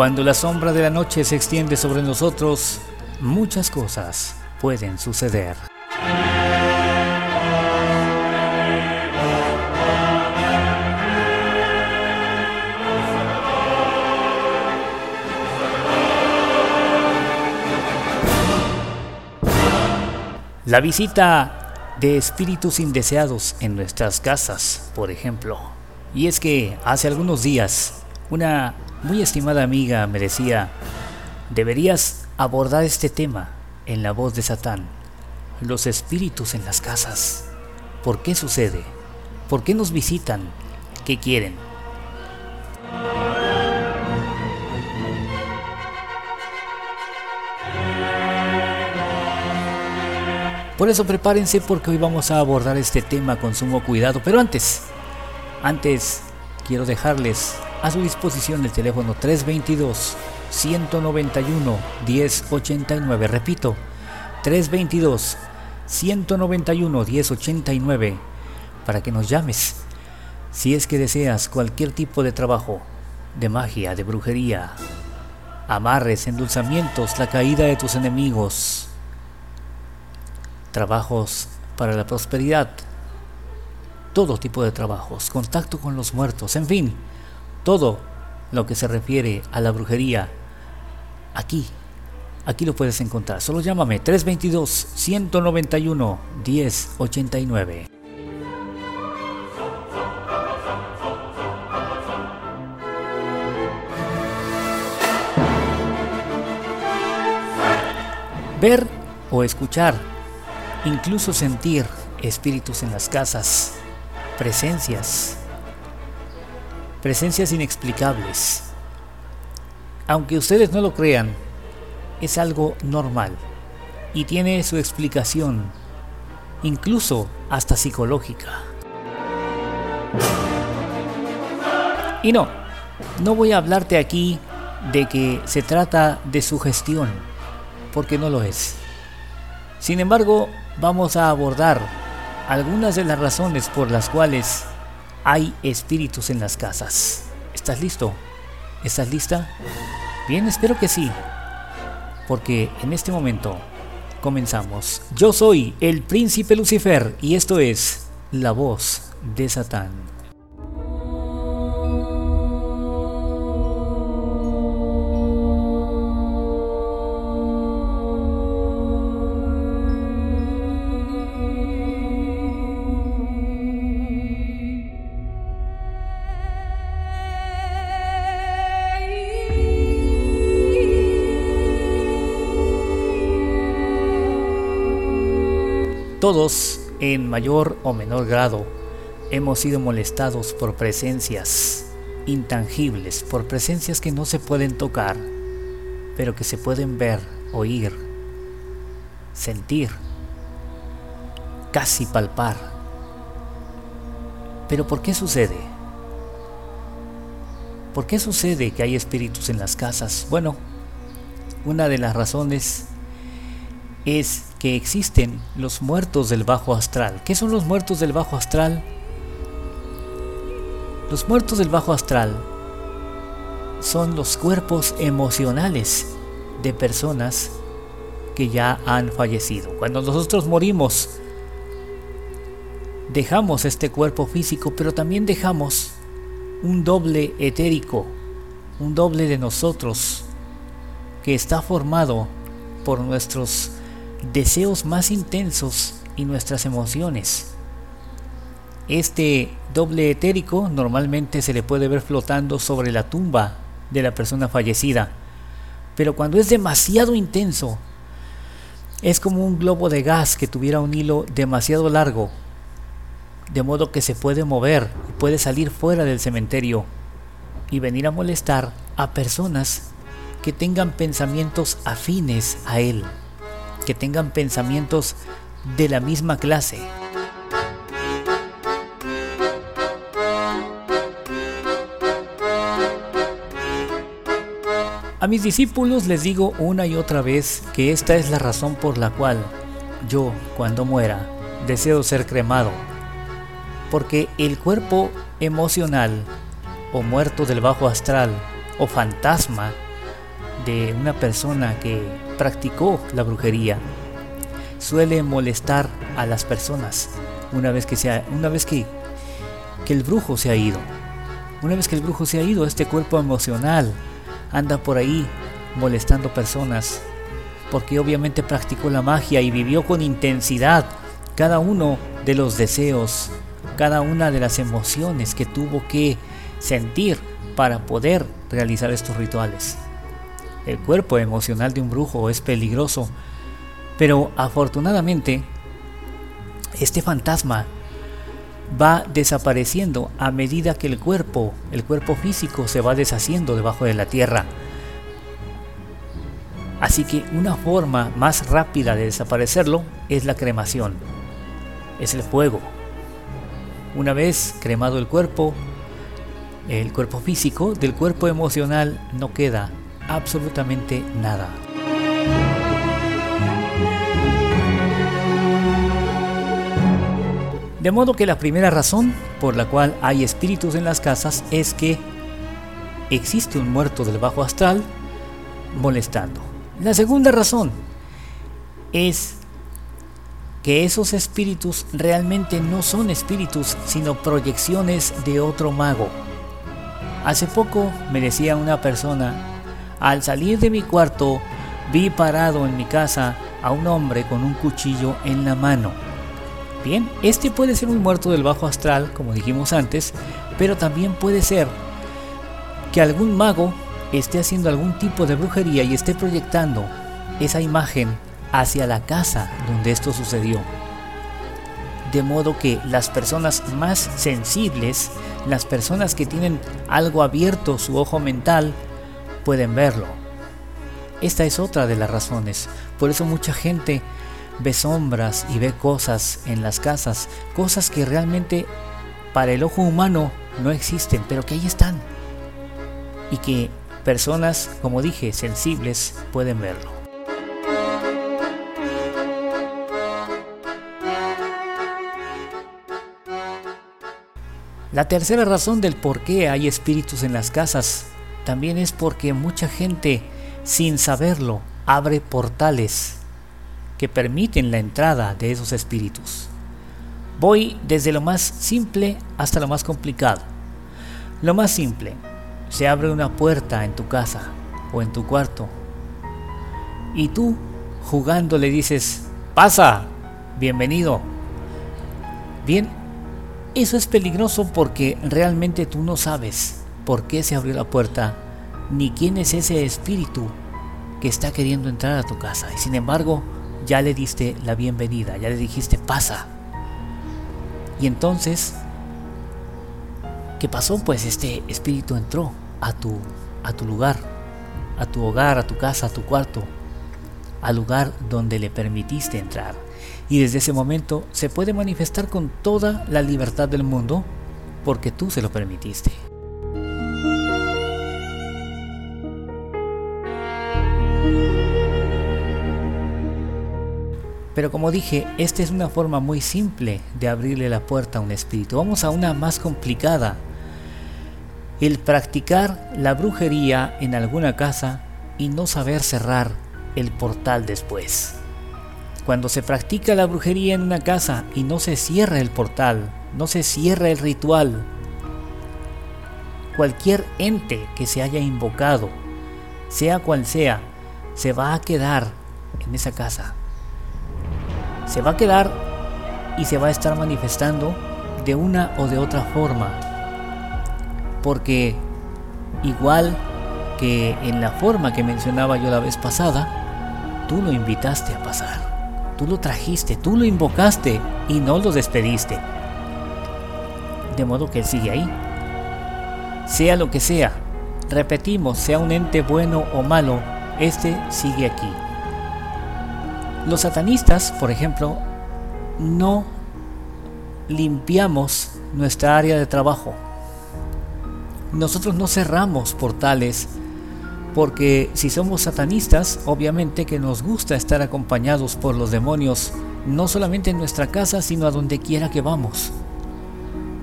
Cuando la sombra de la noche se extiende sobre nosotros, muchas cosas pueden suceder. La visita de espíritus indeseados en nuestras casas, por ejemplo. Y es que hace algunos días una muy estimada amiga me decía, deberías abordar este tema en la voz de Satán. Los espíritus en las casas. ¿Por qué sucede? ¿Por qué nos visitan? ¿Qué quieren? Por eso prepárense porque hoy vamos a abordar este tema con sumo cuidado. Pero antes, antes quiero dejarles a su disposición el teléfono 322 191 1089. Repito, 322 191 1089 para que nos llames si es que deseas cualquier tipo de trabajo, de magia, de brujería, amarres, endulzamientos, la caída de tus enemigos, trabajos para la prosperidad, todo tipo de trabajos, contacto con los muertos, en fin, todo lo que se refiere a la brujería, aquí, aquí lo puedes encontrar. Solo llámame 322-191-1089. Ver o escuchar, incluso sentir espíritus en las casas, presencias, presencias inexplicables. Aunque ustedes no lo crean, es algo normal y tiene su explicación, incluso hasta psicológica. Y no, no voy a hablarte aquí de que se trata de sugestión, porque no lo es. Sin embargo, vamos a abordar algunas de las razones por las cuales hay espíritus en las casas. ¿Estás listo? ¿Estás lista? Bien, espero que sí. Porque en este momento comenzamos. Yo soy el príncipe Lucifer y esto es la voz de Satán. Todos, en mayor o menor grado, hemos sido molestados por presencias intangibles, por presencias que no se pueden tocar, pero que se pueden ver, oír, sentir, casi palpar. Pero ¿por qué sucede? ¿Por qué sucede que hay espíritus en las casas? Bueno, una de las razones es que existen los muertos del bajo astral. ¿Qué son los muertos del bajo astral? Los muertos del bajo astral son los cuerpos emocionales de personas que ya han fallecido. Cuando nosotros morimos, dejamos este cuerpo físico, pero también dejamos un doble etérico, un doble de nosotros, que está formado por nuestros deseos más intensos y nuestras emociones. Este doble etérico normalmente se le puede ver flotando sobre la tumba de la persona fallecida, pero cuando es demasiado intenso, es como un globo de gas que tuviera un hilo demasiado largo, de modo que se puede mover y puede salir fuera del cementerio y venir a molestar a personas que tengan pensamientos afines a él que tengan pensamientos de la misma clase. A mis discípulos les digo una y otra vez que esta es la razón por la cual yo, cuando muera, deseo ser cremado. Porque el cuerpo emocional, o muerto del bajo astral, o fantasma, de una persona que practicó la brujería suele molestar a las personas una vez que, sea, una vez que, que el brujo se ha ido. Una vez que el brujo se ha ido, este cuerpo emocional anda por ahí molestando personas porque obviamente practicó la magia y vivió con intensidad cada uno de los deseos, cada una de las emociones que tuvo que sentir para poder realizar estos rituales. El cuerpo emocional de un brujo es peligroso, pero afortunadamente este fantasma va desapareciendo a medida que el cuerpo, el cuerpo físico se va deshaciendo debajo de la tierra. Así que una forma más rápida de desaparecerlo es la cremación. Es el fuego. Una vez cremado el cuerpo, el cuerpo físico, del cuerpo emocional no queda absolutamente nada. De modo que la primera razón por la cual hay espíritus en las casas es que existe un muerto del bajo astral molestando. La segunda razón es que esos espíritus realmente no son espíritus, sino proyecciones de otro mago. Hace poco me decía una persona, al salir de mi cuarto vi parado en mi casa a un hombre con un cuchillo en la mano. Bien, este puede ser un muerto del bajo astral, como dijimos antes, pero también puede ser que algún mago esté haciendo algún tipo de brujería y esté proyectando esa imagen hacia la casa donde esto sucedió. De modo que las personas más sensibles, las personas que tienen algo abierto su ojo mental, pueden verlo. Esta es otra de las razones. Por eso mucha gente ve sombras y ve cosas en las casas, cosas que realmente para el ojo humano no existen, pero que ahí están. Y que Personas, como dije, sensibles pueden verlo. La tercera razón del por qué hay espíritus en las casas también es porque mucha gente, sin saberlo, abre portales que permiten la entrada de esos espíritus. Voy desde lo más simple hasta lo más complicado. Lo más simple, se abre una puerta en tu casa o en tu cuarto y tú jugando le dices, pasa, bienvenido. Bien, eso es peligroso porque realmente tú no sabes por qué se abrió la puerta ni quién es ese espíritu que está queriendo entrar a tu casa. Y sin embargo, ya le diste la bienvenida, ya le dijiste, pasa. Y entonces ¿Qué pasó? Pues este espíritu entró a tu, a tu lugar, a tu hogar, a tu casa, a tu cuarto, al lugar donde le permitiste entrar. Y desde ese momento se puede manifestar con toda la libertad del mundo porque tú se lo permitiste. Pero como dije, esta es una forma muy simple de abrirle la puerta a un espíritu. Vamos a una más complicada el practicar la brujería en alguna casa y no saber cerrar el portal después. Cuando se practica la brujería en una casa y no se cierra el portal, no se cierra el ritual, cualquier ente que se haya invocado, sea cual sea, se va a quedar en esa casa. Se va a quedar y se va a estar manifestando de una o de otra forma porque igual que en la forma que mencionaba yo la vez pasada, tú lo invitaste a pasar, tú lo trajiste, tú lo invocaste y no lo despediste. De modo que sigue ahí. Sea lo que sea, repetimos, sea un ente bueno o malo, este sigue aquí. Los satanistas, por ejemplo, no limpiamos nuestra área de trabajo nosotros no cerramos portales porque si somos satanistas, obviamente que nos gusta estar acompañados por los demonios, no solamente en nuestra casa, sino a donde quiera que vamos.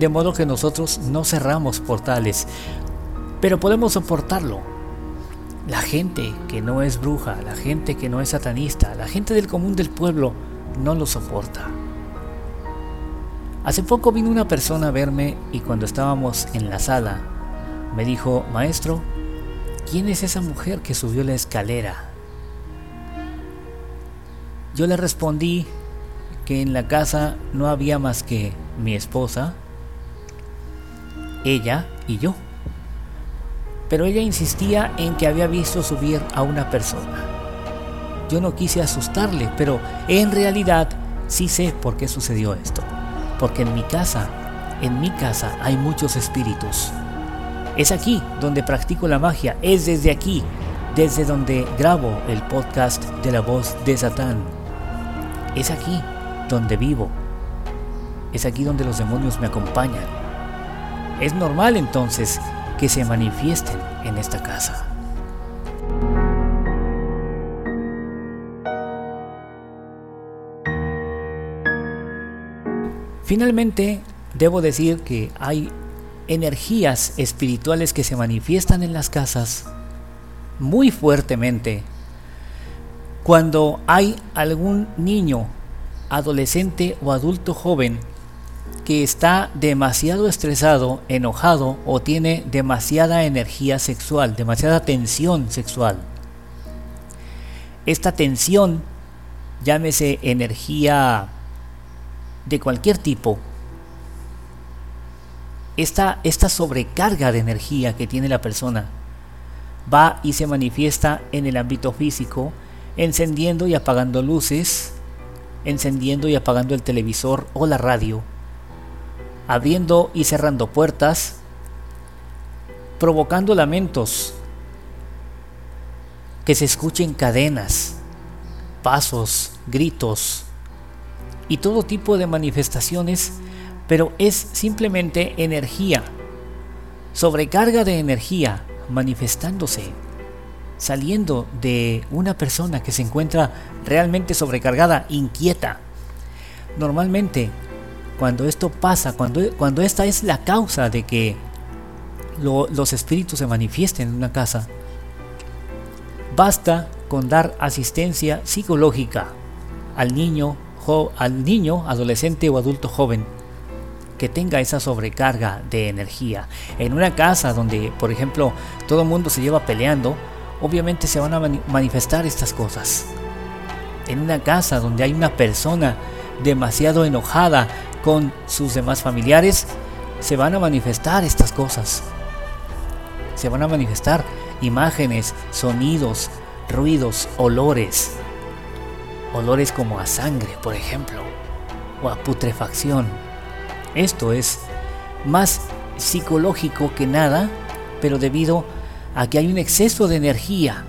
De modo que nosotros no cerramos portales, pero podemos soportarlo. La gente que no es bruja, la gente que no es satanista, la gente del común del pueblo no lo soporta. Hace poco vino una persona a verme y cuando estábamos en la sala me dijo, maestro, ¿quién es esa mujer que subió la escalera? Yo le respondí que en la casa no había más que mi esposa, ella y yo. Pero ella insistía en que había visto subir a una persona. Yo no quise asustarle, pero en realidad sí sé por qué sucedió esto. Porque en mi casa, en mi casa hay muchos espíritus. Es aquí donde practico la magia, es desde aquí, desde donde grabo el podcast de la voz de Satán. Es aquí donde vivo. Es aquí donde los demonios me acompañan. Es normal entonces que se manifiesten en esta casa. Finalmente, debo decir que hay energías espirituales que se manifiestan en las casas muy fuertemente cuando hay algún niño, adolescente o adulto joven que está demasiado estresado, enojado o tiene demasiada energía sexual, demasiada tensión sexual. Esta tensión, llámese energía de cualquier tipo, esta, esta sobrecarga de energía que tiene la persona va y se manifiesta en el ámbito físico, encendiendo y apagando luces, encendiendo y apagando el televisor o la radio, abriendo y cerrando puertas, provocando lamentos, que se escuchen cadenas, pasos, gritos y todo tipo de manifestaciones, pero es simplemente energía, sobrecarga de energía manifestándose, saliendo de una persona que se encuentra realmente sobrecargada, inquieta. Normalmente cuando esto pasa, cuando, cuando esta es la causa de que los espíritus se manifiesten en una casa, basta con dar asistencia psicológica al niño, al niño, adolescente o adulto joven que tenga esa sobrecarga de energía. En una casa donde, por ejemplo, todo el mundo se lleva peleando, obviamente se van a manifestar estas cosas. En una casa donde hay una persona demasiado enojada con sus demás familiares, se van a manifestar estas cosas. Se van a manifestar imágenes, sonidos, ruidos, olores. Olores como a sangre, por ejemplo, o a putrefacción. Esto es más psicológico que nada, pero debido a que hay un exceso de energía.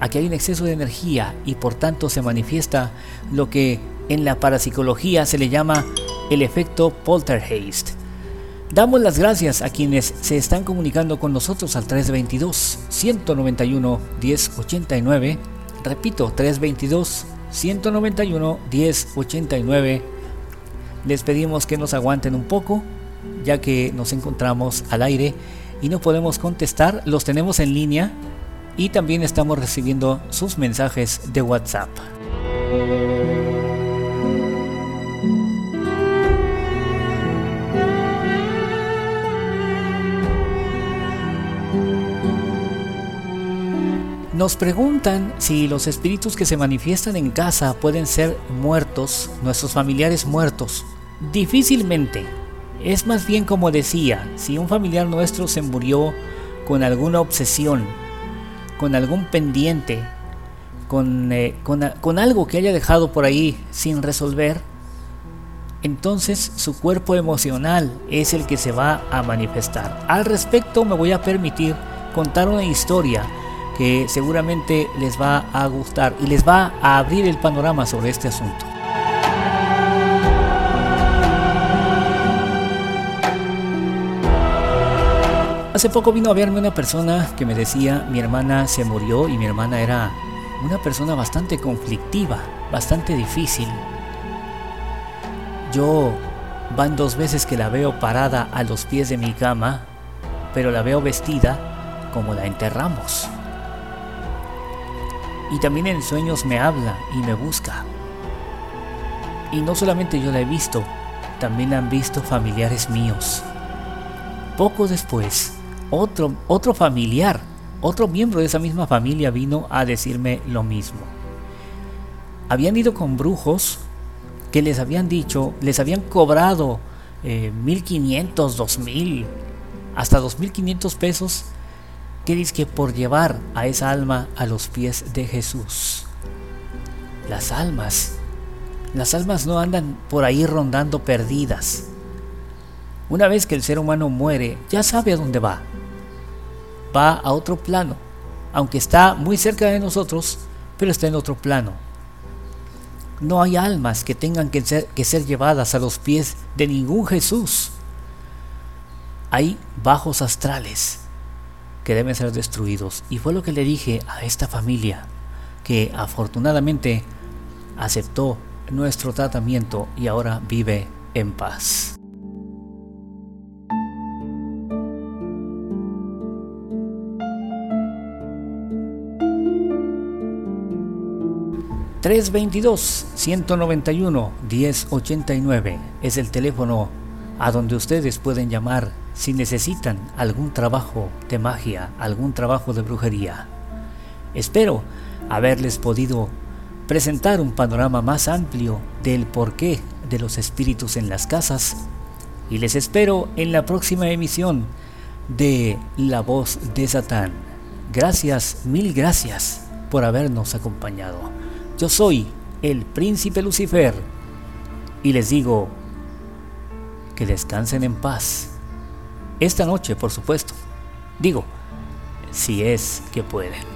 A que hay un exceso de energía y por tanto se manifiesta lo que en la parapsicología se le llama el efecto poltergeist. Damos las gracias a quienes se están comunicando con nosotros al 322-191-1089. Repito, 322-191-1089. Les pedimos que nos aguanten un poco, ya que nos encontramos al aire y no podemos contestar. Los tenemos en línea y también estamos recibiendo sus mensajes de WhatsApp. Nos preguntan si los espíritus que se manifiestan en casa pueden ser muertos, nuestros familiares muertos. Difícilmente. Es más bien como decía, si un familiar nuestro se murió con alguna obsesión, con algún pendiente, con, eh, con algo que haya dejado por ahí sin resolver, entonces su cuerpo emocional es el que se va a manifestar. Al respecto me voy a permitir contar una historia que seguramente les va a gustar y les va a abrir el panorama sobre este asunto. Hace poco vino a verme una persona que me decía mi hermana se murió y mi hermana era una persona bastante conflictiva, bastante difícil. Yo van dos veces que la veo parada a los pies de mi cama, pero la veo vestida como la enterramos. Y también en sueños me habla y me busca. Y no solamente yo la he visto, también han visto familiares míos. Poco después, otro, otro familiar, otro miembro de esa misma familia vino a decirme lo mismo. Habían ido con brujos que les habían dicho, les habían cobrado eh, 1500, 2000, hasta 2500 pesos, dice que por llevar a esa alma a los pies de Jesús. Las almas, las almas no andan por ahí rondando perdidas. Una vez que el ser humano muere, ya sabe a dónde va. Va a otro plano, aunque está muy cerca de nosotros, pero está en otro plano no hay almas que tengan que ser, que ser llevadas a los pies de ningún Jesús. Hay bajos astrales que deben ser destruidos. Y fue lo que le dije a esta familia, que afortunadamente aceptó nuestro tratamiento y ahora vive en paz. 322-191-1089 es el teléfono a donde ustedes pueden llamar si necesitan algún trabajo de magia, algún trabajo de brujería. Espero haberles podido presentar un panorama más amplio del porqué de los espíritus en las casas y les espero en la próxima emisión de La voz de Satán. Gracias, mil gracias por habernos acompañado. Yo soy el príncipe Lucifer y les digo que descansen en paz. Esta noche, por supuesto. Digo, si es que pueden.